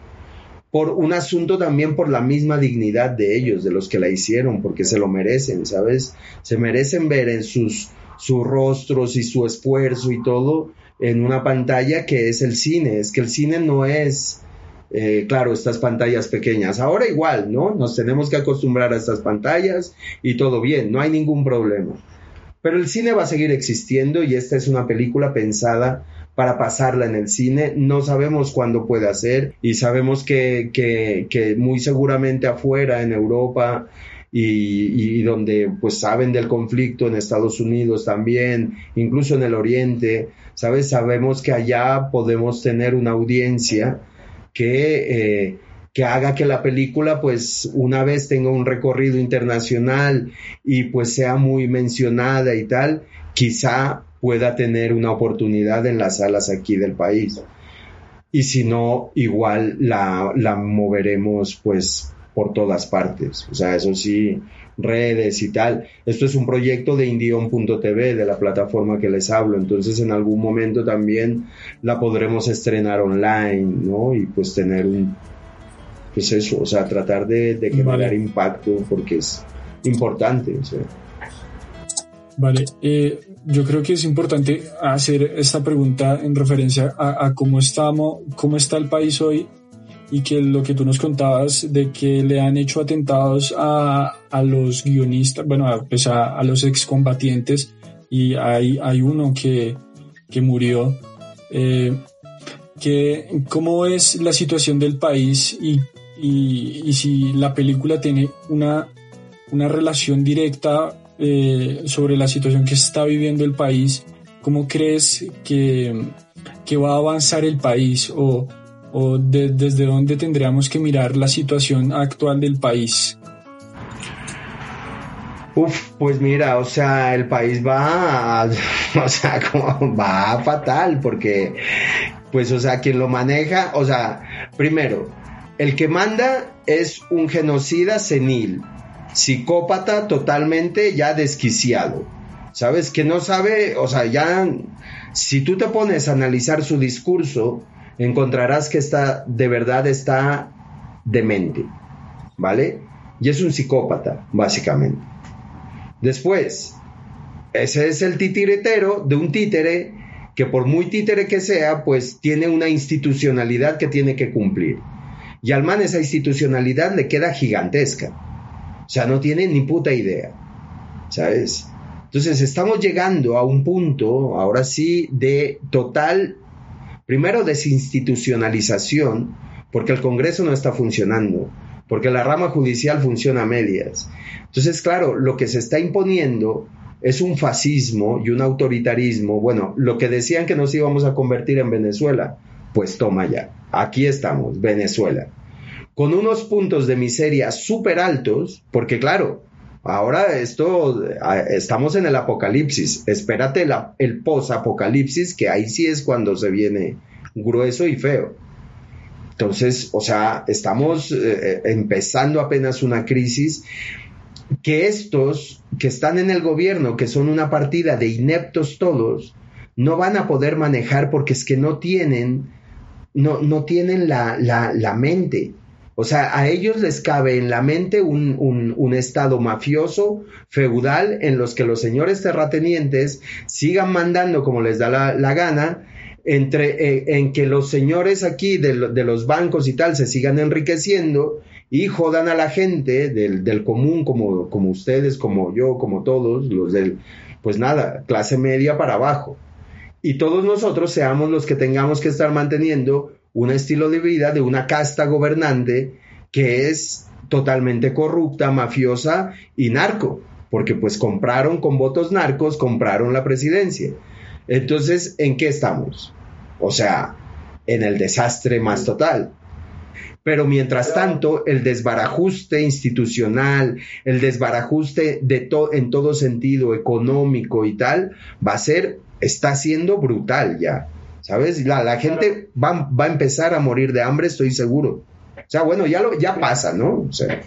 Por un asunto también por la misma dignidad de ellos, de los que la hicieron, porque se lo merecen, ¿sabes? Se merecen ver en sus, sus rostros y su esfuerzo y todo en una pantalla que es el cine. Es que el cine no es, eh, claro, estas pantallas pequeñas. Ahora igual, ¿no? Nos tenemos que acostumbrar a estas pantallas y todo bien, no hay ningún problema. Pero el cine va a seguir existiendo y esta es una película pensada para pasarla en el cine. No sabemos cuándo puede ser y sabemos que, que, muy seguramente afuera, en Europa, y, y, donde pues saben del conflicto en Estados Unidos también, incluso en el Oriente, ¿sabes? Sabemos que allá podemos tener una audiencia que, eh, que haga que la película pues una vez tenga un recorrido internacional y pues sea muy mencionada y tal, quizá pueda tener una oportunidad en las salas aquí del país. Y si no, igual la, la moveremos pues por todas partes. O sea, eso sí, redes y tal. Esto es un proyecto de Indion.tv, de la plataforma que les hablo. Entonces, en algún momento también la podremos estrenar online, ¿no? Y pues tener un, pues eso, o sea, tratar de, de generar impacto porque es importante. Vale, eh, yo creo que es importante hacer esta pregunta en referencia a, cómo estamos, cómo está el país hoy y que lo que tú nos contabas de que le han hecho atentados a, a los guionistas, bueno, a, pues a, los excombatientes y hay, hay uno que, que murió. Eh, que, ¿Cómo es la situación del país y, y, y si la película tiene una, una relación directa eh, sobre la situación que está viviendo el país? ¿Cómo crees que, que va a avanzar el país o o desde dónde tendríamos que mirar la situación actual del país? Uf, pues mira, o sea, el país va, o sea, va fatal, porque, pues, o sea, quien lo maneja, o sea, primero, el que manda es un genocida senil, psicópata totalmente ya desquiciado, ¿sabes? Que no sabe, o sea, ya, si tú te pones a analizar su discurso, encontrarás que está, de verdad está demente, ¿vale? Y es un psicópata, básicamente. Después, ese es el titiretero de un títere que por muy títere que sea, pues tiene una institucionalidad que tiene que cumplir. Y al man esa institucionalidad le queda gigantesca. O sea, no tiene ni puta idea. ¿Sabes? Entonces estamos llegando a un punto, ahora sí, de total Primero, desinstitucionalización, porque el Congreso no está funcionando, porque la rama judicial funciona a medias. Entonces, claro, lo que se está imponiendo es un fascismo y un autoritarismo. Bueno, lo que decían que nos íbamos a convertir en Venezuela, pues toma ya, aquí estamos, Venezuela. Con unos puntos de miseria súper altos, porque claro, ahora esto, estamos en el apocalipsis, espérate el post-apocalipsis, que ahí sí es cuando se viene grueso y feo. Entonces, o sea, estamos eh, eh, empezando apenas una crisis que estos que están en el gobierno, que son una partida de ineptos todos, no van a poder manejar porque es que no tienen, no, no tienen la, la, mente. O sea, a ellos les cabe en la mente un, un, estado mafioso, feudal, en los que los señores terratenientes sigan mandando como les da la, gana entre, eh, en que los señores aquí de, los bancos y tal se sigan enriqueciendo y jodan a la gente del, del común como, como ustedes, como yo, como todos, los del, pues nada, clase media para abajo. Y todos nosotros seamos los que tengamos que estar manteniendo un estilo de vida de una casta gobernante que es totalmente corrupta, mafiosa y narco, porque pues compraron con votos narcos, compraron la presidencia. Entonces, ¿en qué estamos? O sea, en el desastre más total. Pero mientras tanto, el desbarajuste institucional, el desbarajuste de en todo sentido económico y tal, va a ser, está siendo brutal ya. ¿Sabes? La, la gente va, va, a empezar a morir de hambre, estoy seguro. O sea, bueno, ya, lo, ya pasa, ¿no? O sea,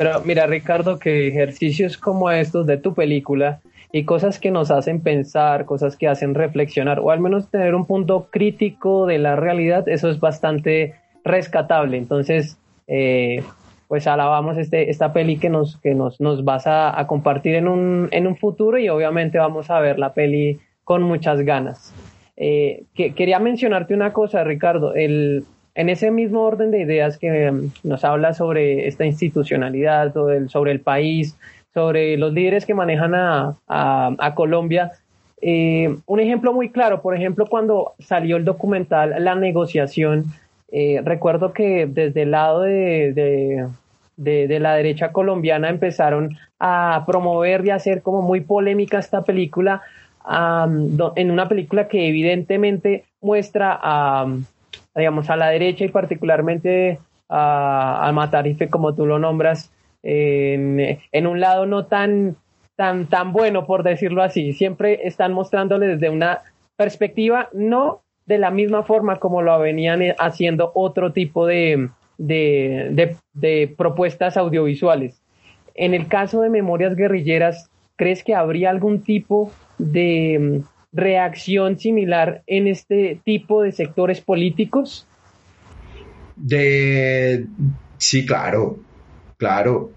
Pero mira, Ricardo, que ejercicios como estos de tu película y cosas que nos hacen pensar, cosas que hacen reflexionar, o al menos tener un punto crítico de la realidad, eso es bastante rescatable. Entonces, eh, pues alabamos este, esta peli que nos, que nos, nos vas a, a, compartir en un, en un futuro y obviamente vamos a ver la peli con muchas ganas. Eh, que, quería mencionarte una cosa, Ricardo. El, en ese mismo orden de ideas que mm, nos habla sobre esta institucionalidad, sobre el, sobre el país, sobre los líderes que manejan a, a, Colombia, eh, un ejemplo muy claro, por ejemplo, cuando salió el documental La negociación, eh, recuerdo que desde el lado de, de, de, la derecha colombiana empezaron a promover y a hacer como muy polémica esta película, en una película que evidentemente muestra a, digamos, a la derecha y particularmente a, al Matarife, como tú lo nombras, en, en, un lado no tan, tan, tan bueno, por decirlo así. Siempre están mostrándole desde una perspectiva no de la misma forma como lo venían haciendo otro tipo de, de, de propuestas audiovisuales. En el caso de Memorias Guerrilleras, ¿crees que habría algún tipo de mm, reacción similar en este tipo de sectores políticos? De sí, claro, claro.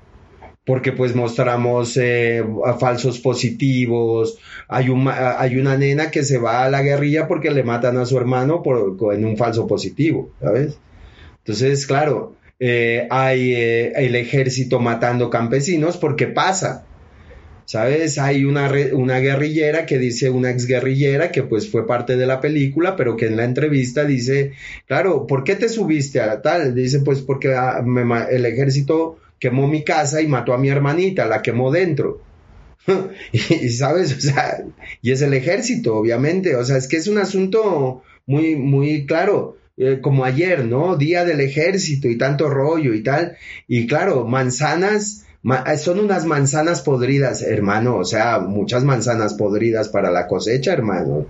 Porque pues mostramos eh, falsos positivos. Hay, un, hay una nena que se va a la guerrilla porque le matan a su hermano por, en un falso positivo, ¿sabes? Entonces, claro, eh, hay eh, el ejército matando campesinos porque pasa. ¿Sabes? Hay una, una guerrillera que dice, una exguerrillera que pues fue parte de la película, pero que en la entrevista dice, claro, ¿por qué te subiste a la tal? Dice, pues porque ah, el ejército quemó mi casa y mató a mi hermanita, la quemó dentro. y, sabes, o sea, y es el ejército, obviamente, o sea, es que es un asunto muy, muy claro. Eh, como ayer, ¿no? Día del ejército y tanto rollo y tal. Y claro, manzanas eh, son unas manzanas podridas, hermano, o sea, muchas manzanas podridas para la cosecha, hermano.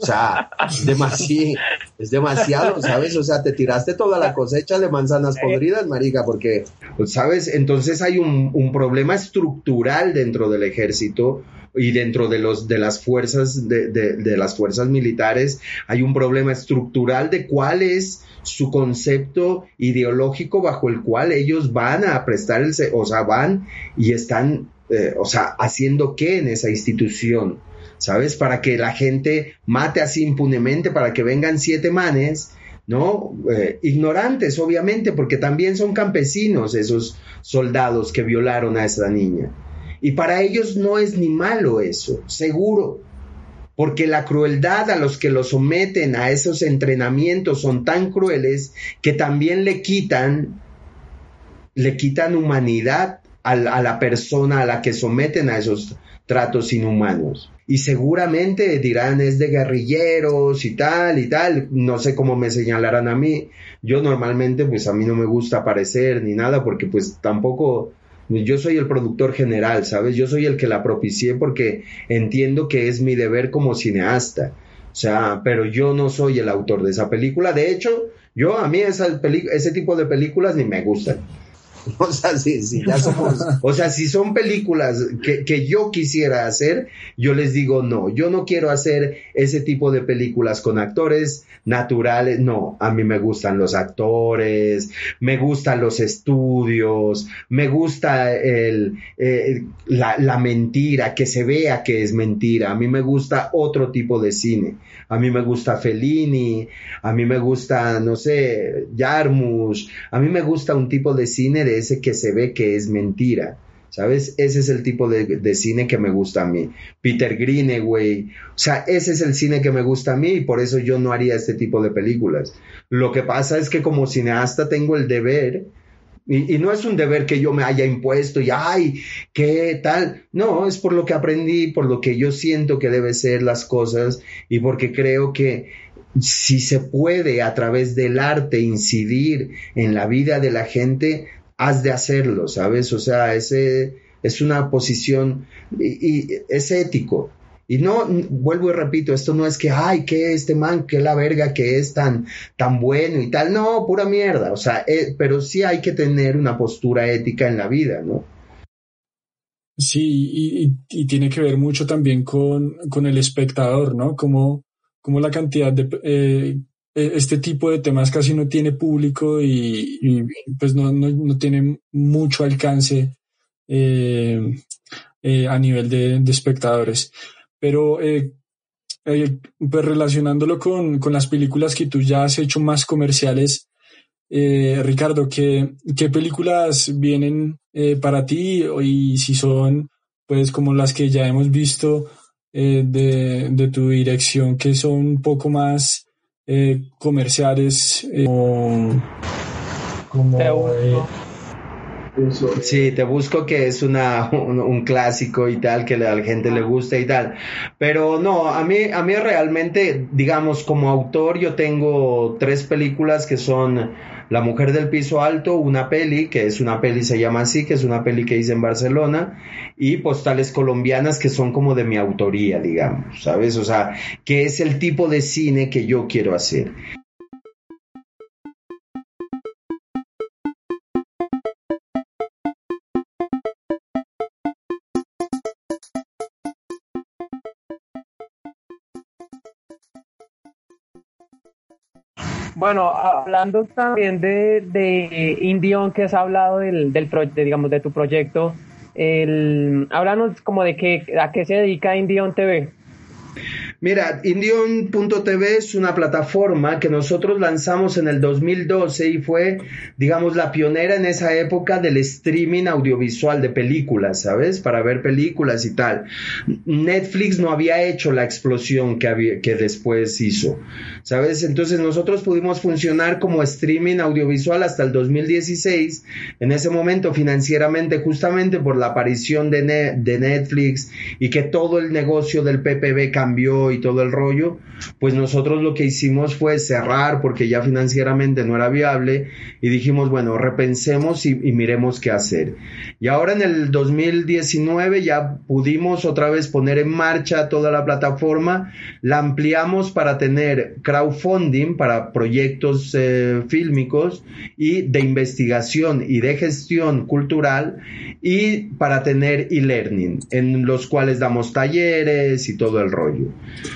O sea, es demasiado, es demasiado, ¿sabes? O sea, te tiraste toda la cosecha de manzanas podridas, marica, porque, ¿sabes? Entonces hay un, un problema estructural dentro del ejército y dentro de los de las fuerzas de, de, las fuerzas militares hay un problema estructural de cuál es su concepto ideológico bajo el cual ellos van a prestar el o sea van y están eh, o sea haciendo qué en esa institución sabes para que la gente mate así impunemente para que vengan siete manes ¿no? Eh, ignorantes, obviamente, porque también son campesinos esos soldados que violaron a esa niña. Y para ellos no es ni malo eso, seguro, porque la crueldad a los que los someten a esos entrenamientos son tan crueles que también le quitan, le quitan humanidad a, la persona a la que someten a esos tratos inhumanos. Y seguramente dirán es de guerrilleros y tal y tal, no sé cómo me señalarán a mí. Yo normalmente pues a mí no me gusta aparecer ni nada porque pues tampoco yo soy el productor general, ¿sabes? Yo soy el que la propicié porque entiendo que es mi deber como cineasta. O sea, pero yo no soy el autor de esa película. De hecho, yo a mí ese tipo de películas ni me gustan. O sea, si, ya somos, o sea, si son películas que, que, yo quisiera hacer, yo les digo no, yo no quiero hacer ese tipo de películas con actores naturales, no, a mí me gustan los actores, me gustan los estudios, me gusta el, eh, la, la mentira, que se vea que es mentira, a mí me gusta otro tipo de cine, a mí me gusta Fellini, a mí me gusta, no sé, Jarmusch, a mí me gusta un tipo de cine de ese que se ve que es mentira. ¿Sabes? Ese es el tipo de, cine que me gusta a mí. Peter Greenaway. O sea, ese es el cine que me gusta a mí y por eso yo no haría este tipo de películas. Lo que pasa es que como cineasta tengo el deber, y, y no es un deber que yo me haya impuesto y, ay, ¿qué tal? No, es por lo que aprendí, por lo que yo siento que deben ser las cosas y porque creo que si se puede a través del arte incidir en la vida de la gente, has de hacerlo, ¿sabes? O sea, ese es una posición y, es ético. Y no, vuelvo y repito, esto no es que, ay, que este man, que la verga que es tan, tan bueno y tal. No, pura mierda. O sea, eh, pero sí hay que tener una postura ética en la vida, ¿no? Sí, y, tiene que ver mucho también con, con el espectador, ¿no? Como, como la cantidad de, eh, este tipo de temas casi no tiene público y, pues no, no, tiene mucho alcance eh, eh, a nivel de, espectadores. Pero eh, pues relacionándolo con, con, las películas que tú ya has hecho más comerciales, Ricardo, ¿qué, ¿qué, películas vienen para ti y si son pues como las que ya hemos visto de, de, tu dirección que son un poco más eh, comerciales como, como Sí, te busco que es una, un, clásico y tal, que a la gente le gusta y tal. Pero no, a mí, a mí realmente, digamos, como autor, yo tengo tres películas que son La Mujer del Piso Alto, una peli, que es una peli, se llama así, que es una peli que hice en Barcelona, y Postales Colombianas, que son como de mi autoría, digamos, ¿sabes? O sea, que es el tipo de cine que yo quiero hacer. Bueno, hablando también de, de Indion, que has hablado del, del digamos, de tu proyecto, el, háblanos como de qué, a qué se dedica Indion TV. Mira, Indion.tv es una plataforma que nosotros lanzamos en el 2012 y fue, digamos, la pionera en esa época del streaming audiovisual de películas, ¿sabes? Para ver películas y tal. Netflix no había hecho la explosión que, que después hizo, ¿sabes? Entonces nosotros pudimos funcionar como streaming audiovisual hasta el 2016. En ese momento, financieramente, justamente por la aparición de, de Netflix y que todo el negocio del PPB cambió y todo el rollo, pues nosotros lo que hicimos fue cerrar porque ya financieramente no era viable y dijimos, bueno, repensemos y, miremos qué hacer. Y ahora en el 2019 ya pudimos otra vez poner en marcha toda la plataforma, la ampliamos para tener crowdfunding para proyectos eh, fílmicos y de investigación y de gestión cultural y para tener e-learning, en los cuales damos talleres y todo el rollo.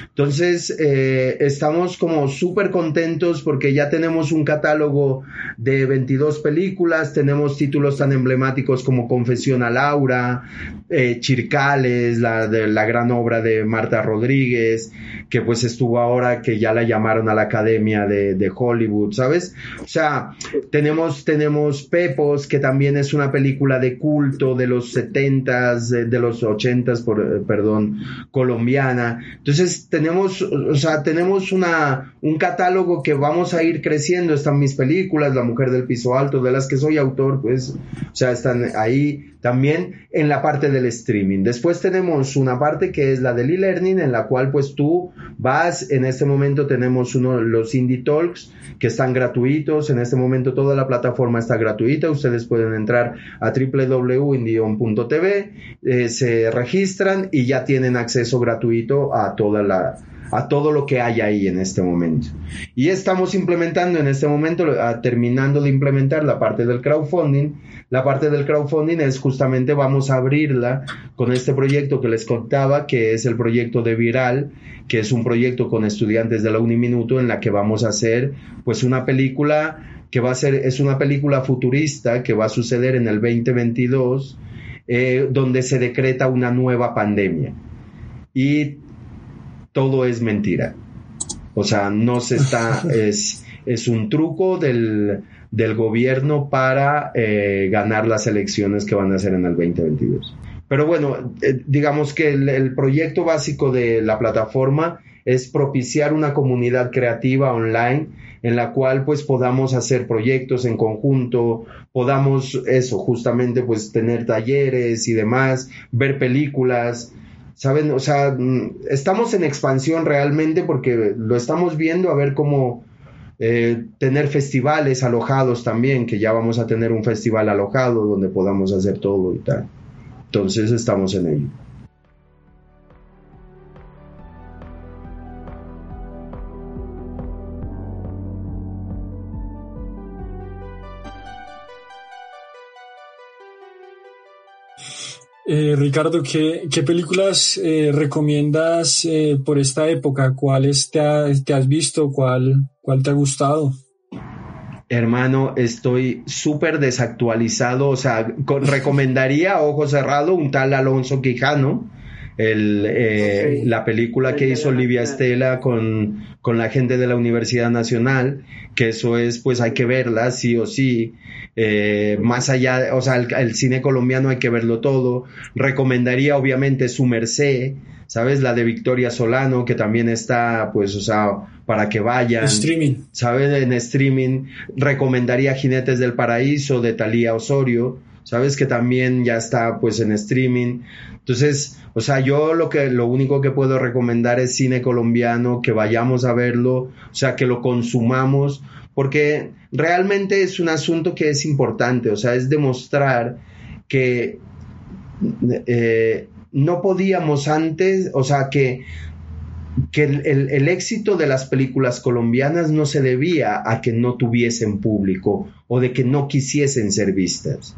Entonces, eh, estamos como súper contentos porque ya tenemos un catálogo de 22 películas, tenemos títulos tan emblemáticos como Confesión a Laura, eh, Chircales, la, de, la gran obra de Marta Rodríguez, que pues estuvo ahora que ya la llamaron a la Academia de, de Hollywood, ¿sabes? O sea, tenemos, tenemos Pepos, que también es una película de culto de los 70s, de, de los 80s, por, eh, perdón, colombiana. Entonces, tenemos, o sea, tenemos una, un catálogo que vamos a ir creciendo. Están mis películas, La Mujer del Piso Alto, de las que soy autor, pues, o sea, están ahí también en la parte del streaming. Después tenemos una parte que es la del e-learning, en la cual pues tú vas, en este momento tenemos uno, los Indie Talks, que están gratuitos, en este momento toda la plataforma está gratuita, ustedes pueden entrar a www.indion.tv, eh, se registran y ya tienen acceso gratuito a toda la a todo lo que hay ahí en este momento. Y estamos implementando en este momento, terminando de implementar la parte del crowdfunding. La parte del crowdfunding es justamente vamos a abrirla con este proyecto que les contaba, que es el proyecto de Viral, que es un proyecto con estudiantes de la Uniminuto en la que vamos a hacer pues una película que va a ser, es una película futurista que va a suceder en el 2022, eh, donde se decreta una nueva pandemia. Y todo es mentira. O sea, no se está, es, es un truco del, del gobierno para eh, ganar las elecciones que van a hacer en el 2022. Pero bueno, eh, digamos que el, proyecto básico de la plataforma es propiciar una comunidad creativa online en la cual pues podamos hacer proyectos en conjunto, podamos eso, justamente pues tener talleres y demás, ver películas, ¿saben? O sea, mm, estamos en expansión realmente porque lo estamos viendo a ver cómo eh, tener festivales alojados también, que ya vamos a tener un festival alojado donde podamos hacer todo y tal. Entonces estamos en ello. Eh, Ricardo, ¿qué, películas eh, recomiendas eh, por esta época? ¿Cuáles te, has visto? ¿Cuál, ¿Cuál te ha gustado? Hermano, estoy súper desactualizado. O sea, recomendaría, ojo cerrado, un tal Alonso Quijano, el, eh, la película que hizo Olivia Estela con, con la gente de la Universidad Nacional, que eso es, pues hay que verla, sí o sí. Eh, más allá, o sea, el, cine colombiano hay que verlo todo. Recomendaría obviamente Su Merced, ¿sabes? La de Victoria Solano, que también está, pues, o sea, para que vayan. Streaming. ¿Sabes? En streaming. Recomendaría Jinetes del Paraíso de Talía Osorio, ¿sabes? Que también ya está, pues, en streaming. Entonces, o sea, yo lo que, lo único que puedo recomendar es cine colombiano, que vayamos a verlo, o sea, que lo consumamos, porque realmente es un asunto que es importante, o sea, es demostrar que eh, no podíamos antes, o sea, que, que el, el, éxito de las películas colombianas no se debía a que no tuviesen público o de que no quisiesen ser vistas.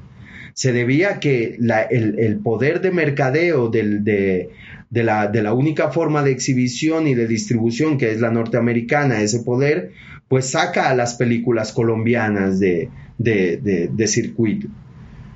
Se debía a que el, el, poder de mercadeo de, de, la, de la única forma de exhibición y de distribución que es la norteamericana, ese poder, pues saca a las películas colombianas de, de, de, de circuito.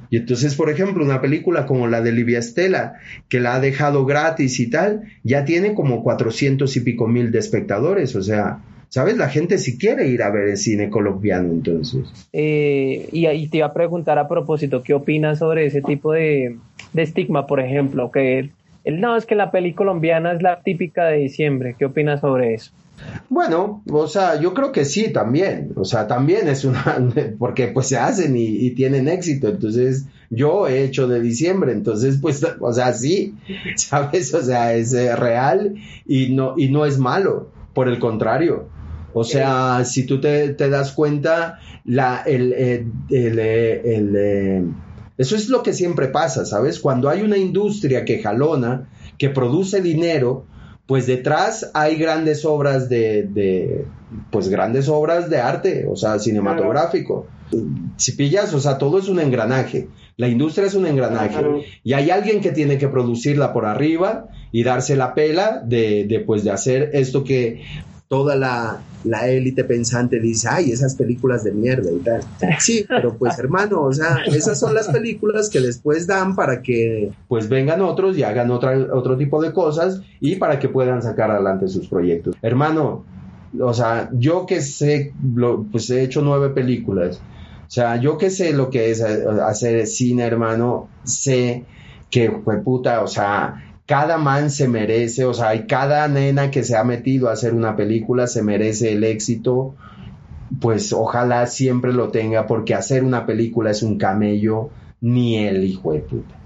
Y entonces, por ejemplo, una película como la de Livia Estela, que la ha dejado gratis y tal, ya tiene como cuatrocientos y pico mil de espectadores. O sea, ¿sabes? La gente si quiere ir a ver el cine colombiano, entonces. Eh, y, y, te iba a preguntar a propósito, ¿qué opinas sobre ese tipo de, de estigma, por ejemplo? Que el, no, es que la peli colombiana es la típica de diciembre. ¿Qué opinas sobre eso? Bueno, o sea, yo creo que sí, también. O sea, también es una, porque pues se hacen y, y, tienen éxito. Entonces, yo he hecho de diciembre, entonces, pues, o sea, sí, ¿sabes? O sea, es real y no, y no es malo, por el contrario. O sea, si tú te, te das cuenta, la, el, el, el, el, eso es lo que siempre pasa, ¿sabes? Cuando hay una industria que jalona, que produce dinero, pues detrás hay grandes obras de, de, pues grandes obras de arte, o sea, cinematográfico. Si pillas, o sea, todo es un engranaje. La industria es un engranaje. Y hay alguien que tiene que producirla por arriba y darse la pela de, de pues, de hacer esto que toda la, la élite pensante dice, ay, esas películas de mierda y tal. Sí, pero pues hermano, o sea, esas son las películas que después dan para que pues vengan otros y hagan otra, otro tipo de cosas y para que puedan sacar adelante sus proyectos. Hermano, o sea, yo que sé, lo, pues he hecho nueve películas. O sea, yo que sé lo que es hacer cine, hermano, sé que fue puta, o sea, cada man se merece, o sea, y cada nena que se ha metido a hacer una película se merece el éxito, pues ojalá siempre lo tenga, porque hacer una película es un camello, ni el hijo de puta.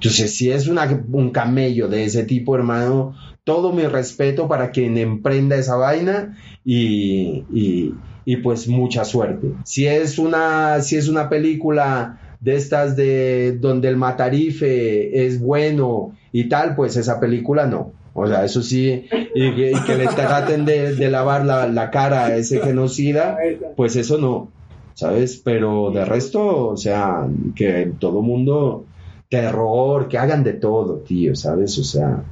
Entonces, si es un camello de ese tipo, hermano, todo mi respeto para quien emprenda esa vaina y, y, y pues mucha suerte. Si es una, si es una película de estas de donde el matarife es bueno y tal, pues esa película no. O sea, eso sí, y, y que le traten de, de lavar la, la, cara a ese genocida, pues eso no, ¿sabes? Pero de resto, o sea, que todo mundo, terror, que hagan de todo, tío, ¿sabes? O sea.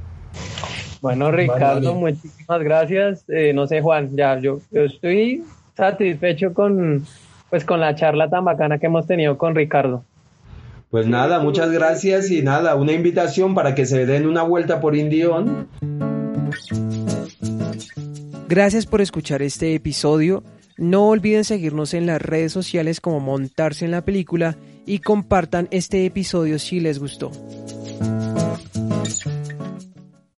Bueno, Ricardo, vale. muchísimas gracias. Eh, no sé, Juan, ya yo, yo estoy satisfecho con, pues, con la charla tan bacana que hemos tenido con Ricardo. Pues nada, muchas gracias y nada, una invitación para que se den una vuelta por Indión. Gracias por escuchar este episodio. No olviden seguirnos en las redes sociales como Montarse en la Película y compartan este episodio si les gustó.